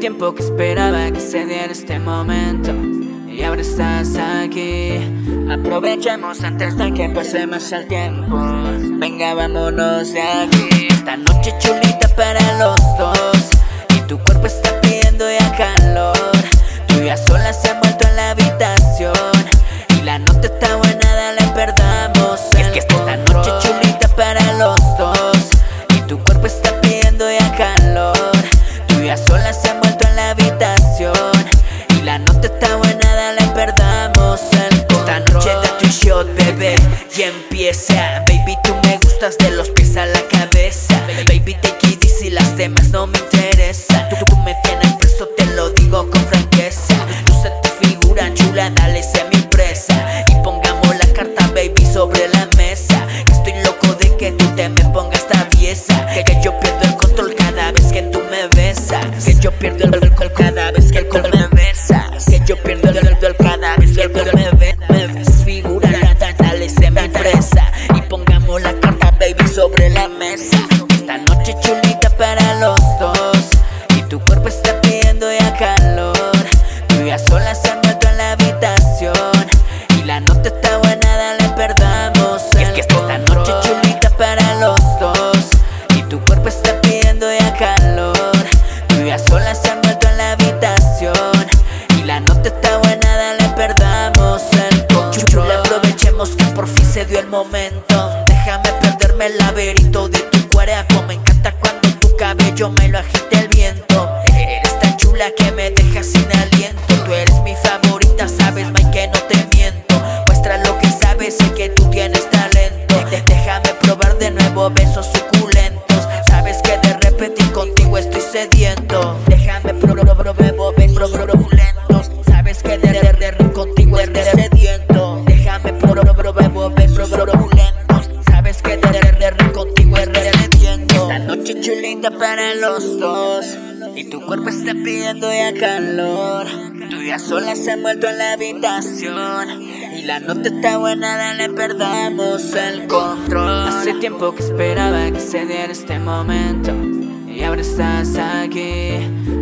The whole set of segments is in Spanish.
tiempo que esperaba que se diera este momento y ahora estás aquí. Aprovechemos antes de que pase más el tiempo. Venga, vámonos de aquí. Esta noche chulita para los dos y tu cuerpo está pidiendo ya calor. Tú ya sola se han vuelto en la habitación y la nota está buena, dale perdamos. Es que esta noche chulita para los dos y tu cuerpo está pidiendo ya calor. Tú ya sola se y empieza. Baby, tú me gustas de los pies a la cabeza. Baby, take it easy, las demás no me interesan. Tú, tú me tienes preso, te lo digo con franqueza. Luce tu figura chula, dale, sé mi presa. Y pongamos la carta, baby, sobre la mesa. Estoy loco de que tú te me pongas traviesa. Que, que yo pierdo el control cada vez que tú me besas. Que yo pierdo el dio el momento. Déjame perderme el laberinto de tu cuerpo. Me encanta cuando tu cabello me lo agita el viento. Eres tan chula que me dejas sin aliento. Tú eres mi favorita, sabes, Mike, que no te miento. Muestra lo que sabes, sé que tú tienes talento. Déjame probar de nuevo besos suculentos. Y tu cuerpo está pidiendo ya calor. Tú ya sola se han vuelto en la habitación. Y la nota está buena, dale, perdamos el control. Hace tiempo que esperaba que se diera este momento. Y ahora estás aquí.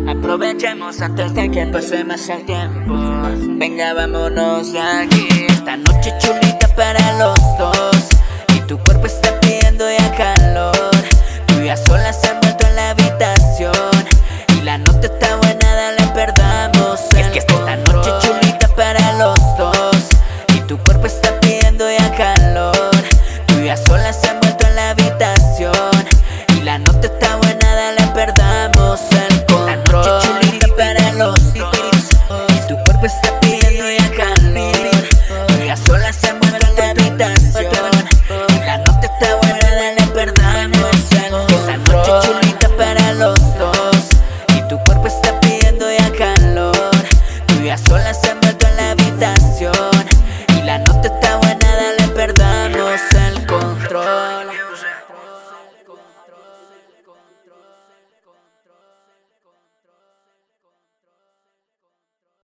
Aprovechemos antes de que pase más el tiempo. Venga, vámonos de aquí. Esta noche chulita para los